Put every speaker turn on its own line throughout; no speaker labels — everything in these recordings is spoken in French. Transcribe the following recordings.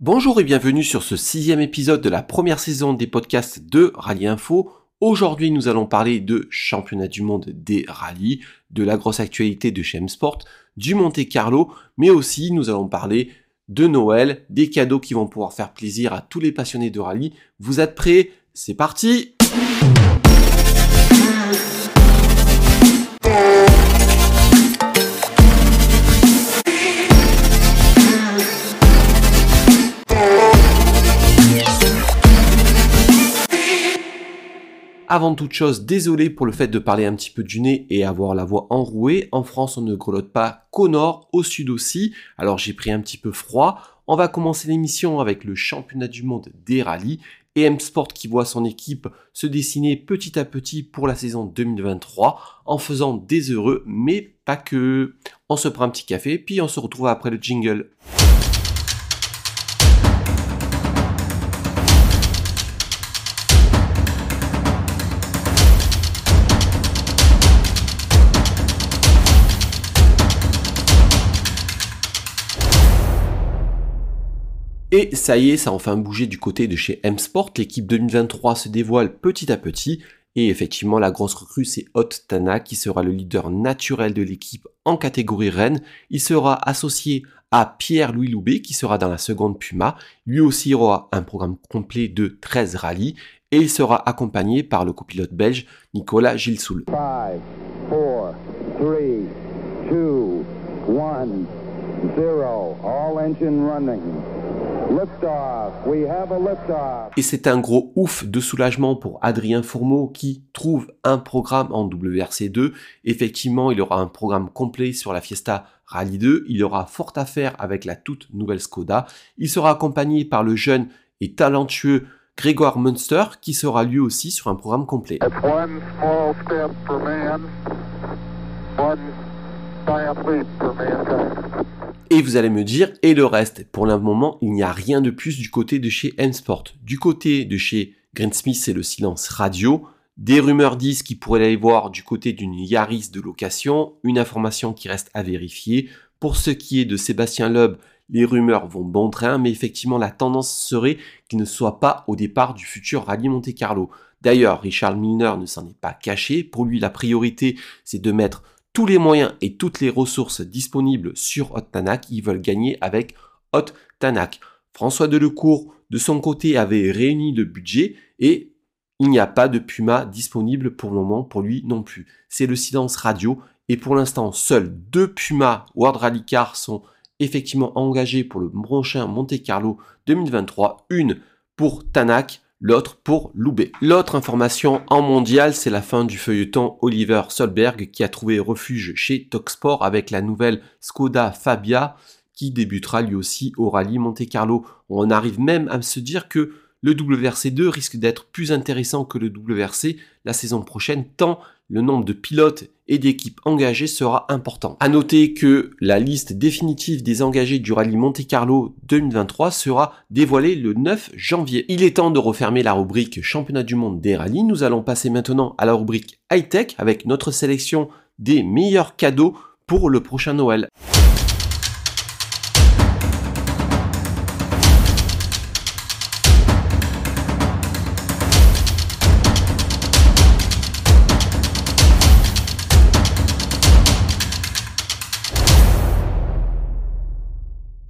Bonjour et bienvenue sur ce sixième épisode de la première saison des podcasts de Rallye Info. Aujourd'hui, nous allons parler de championnat du monde des rallyes, de la grosse actualité de chez M-Sport, du Monte Carlo, mais aussi nous allons parler de Noël, des cadeaux qui vont pouvoir faire plaisir à tous les passionnés de rallye. Vous êtes prêts? C'est parti Avant toute chose, désolé pour le fait de parler un petit peu du nez et avoir la voix enrouée. En France, on ne grelotte pas qu'au nord, au sud aussi. Alors j'ai pris un petit peu froid. On va commencer l'émission avec le championnat du monde des rallyes et M Sport qui voit son équipe se dessiner petit à petit pour la saison 2023 en faisant des heureux, mais pas que. On se prend un petit café, puis on se retrouve après le jingle. Et ça y est, ça a enfin bougé du côté de chez M-Sport. L'équipe 2023 se dévoile petit à petit. Et effectivement, la grosse recrue, c'est Hot Tana, qui sera le leader naturel de l'équipe en catégorie Rennes. Il sera associé à Pierre-Louis Loubet, qui sera dans la seconde Puma. Lui aussi aura un programme complet de 13 rallyes. Et il sera accompagné par le copilote belge Nicolas Gilsoul. 5, 4, 3, 2, 1, 0. All engine running. Et c'est un gros ouf de soulagement pour Adrien Fourmeau qui trouve un programme en WRC2. Effectivement, il aura un programme complet sur la Fiesta Rally 2. Il aura fort à faire avec la toute nouvelle Skoda. Il sera accompagné par le jeune et talentueux Grégoire Munster qui sera lui aussi sur un programme complet. Et vous allez me dire, et le reste Pour le moment, il n'y a rien de plus du côté de chez M-Sport. Du côté de chez Greensmith, c'est le silence radio. Des rumeurs disent qu'il pourrait aller voir du côté d'une Yaris de location, une information qui reste à vérifier. Pour ce qui est de Sébastien Loeb, les rumeurs vont bon train, mais effectivement la tendance serait qu'il ne soit pas au départ du futur rallye Monte Carlo. D'ailleurs, Richard Milner ne s'en est pas caché. Pour lui, la priorité, c'est de mettre tous les moyens et toutes les ressources disponibles sur Hot Tanak, ils veulent gagner avec Hot Tanak. François Delecourt, de son côté, avait réuni le budget et il n'y a pas de Puma disponible pour le moment pour lui non plus. C'est le silence radio et pour l'instant, seuls deux Puma World Rally Car sont effectivement engagés pour le prochain Monte Carlo 2023. Une pour Tanak l'autre pour Loubet. L'autre information en mondial, c'est la fin du feuilleton Oliver Solberg qui a trouvé refuge chez Toxport avec la nouvelle Skoda Fabia qui débutera lui aussi au rallye Monte Carlo. On arrive même à se dire que le WRC2 risque d'être plus intéressant que le WRC la saison prochaine tant le nombre de pilotes et d'équipes engagées sera important. À noter que la liste définitive des engagés du rallye Monte Carlo 2023 sera dévoilée le 9 janvier. Il est temps de refermer la rubrique championnat du monde des rallyes. Nous allons passer maintenant à la rubrique high tech avec notre sélection des meilleurs cadeaux pour le prochain Noël.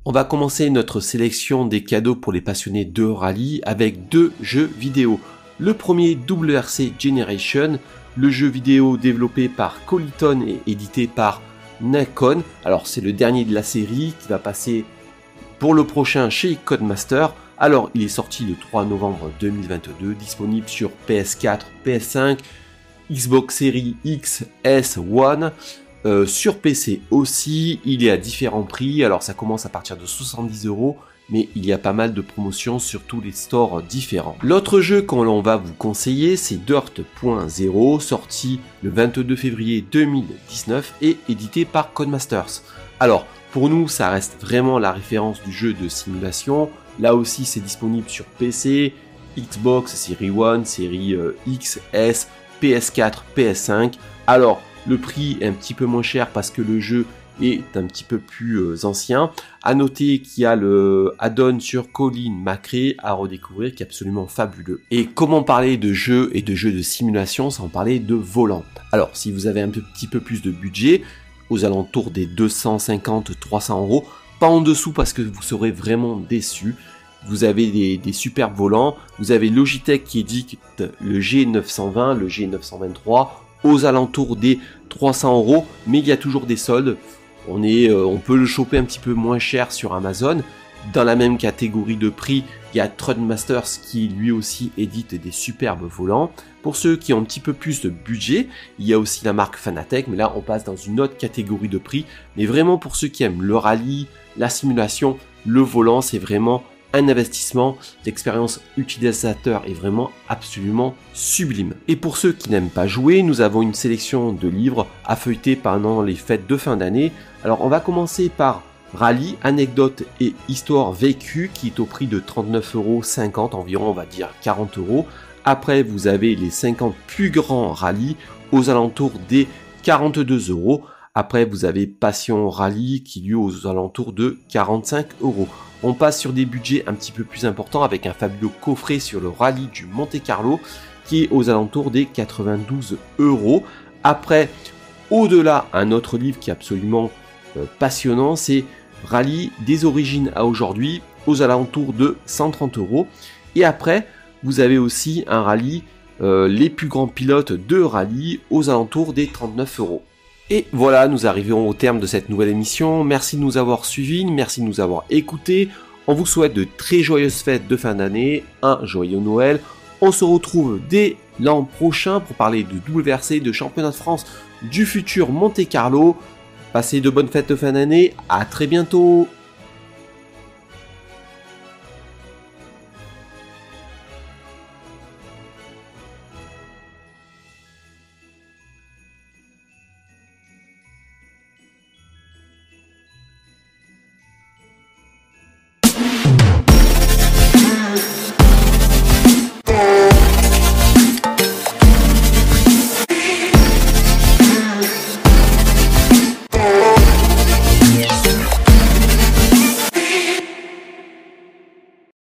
On va commencer notre sélection des cadeaux pour les passionnés de rallye avec deux jeux vidéo. Le premier WRC Generation, le jeu vidéo développé par Coliton et édité par Nikon. Alors c'est le dernier de la série qui va passer pour le prochain chez Codemaster. Alors il est sorti le 3 novembre 2022, disponible sur PS4, PS5, Xbox Series X, S, One. Euh, sur PC aussi, il est à différents prix. Alors ça commence à partir de 70 euros, mais il y a pas mal de promotions sur tous les stores différents. L'autre jeu qu'on va vous conseiller, c'est Dirt.0, sorti le 22 février 2019 et édité par Codemasters. Alors, pour nous, ça reste vraiment la référence du jeu de simulation. Là aussi, c'est disponible sur PC, Xbox, Série 1, Série euh, X, S, PS4, PS5. Alors, le prix est un petit peu moins cher parce que le jeu est un petit peu plus euh, ancien. À noter qu'il y a le add-on sur Colin Macré à redécouvrir qui est absolument fabuleux. Et comment parler de jeux et de jeux de simulation sans parler de volant? Alors si vous avez un petit peu plus de budget, aux alentours des 250-300 euros, pas en dessous parce que vous serez vraiment déçu. Vous avez des, des, superbes volants, vous avez Logitech qui édite le G920, le G923 aux alentours des 300 euros, mais il y a toujours des soldes. Euh, on peut le choper un petit peu moins cher sur Amazon. Dans la même catégorie de prix, il y a Masters qui lui aussi édite des superbes volants. Pour ceux qui ont un petit peu plus de budget, il y a aussi la marque Fanatec, mais là on passe dans une autre catégorie de prix. Mais vraiment pour ceux qui aiment le rallye, la simulation, le volant, c'est vraiment un investissement. L'expérience utilisateur est vraiment absolument sublime. Et pour ceux qui n'aiment pas jouer, nous avons une sélection de livres à feuilleter pendant les fêtes de fin d'année. Alors on va commencer par Rallye, anecdotes et histoire vécue qui est au prix de 39,50€ environ on va dire 40 euros. Après vous avez les 50 plus grands rallyes aux alentours des 42 euros. Après vous avez Passion Rallye qui lui aux alentours de 45 euros. On passe sur des budgets un petit peu plus importants avec un fabuleux coffret sur le rallye du Monte Carlo qui est aux alentours des 92 euros. Après, au-delà, un autre livre qui est absolument euh, passionnant, c'est Rallye des origines à aujourd'hui aux alentours de 130 euros. Et après, vous avez aussi un rallye, euh, les plus grands pilotes de rallye aux alentours des 39 euros. Et voilà, nous arrivons au terme de cette nouvelle émission. Merci de nous avoir suivis, merci de nous avoir écoutés. On vous souhaite de très joyeuses fêtes de fin d'année, un joyeux Noël. On se retrouve dès l'an prochain pour parler de WRC, de championnat de France, du futur Monte Carlo. Passez de bonnes fêtes de fin d'année, à très bientôt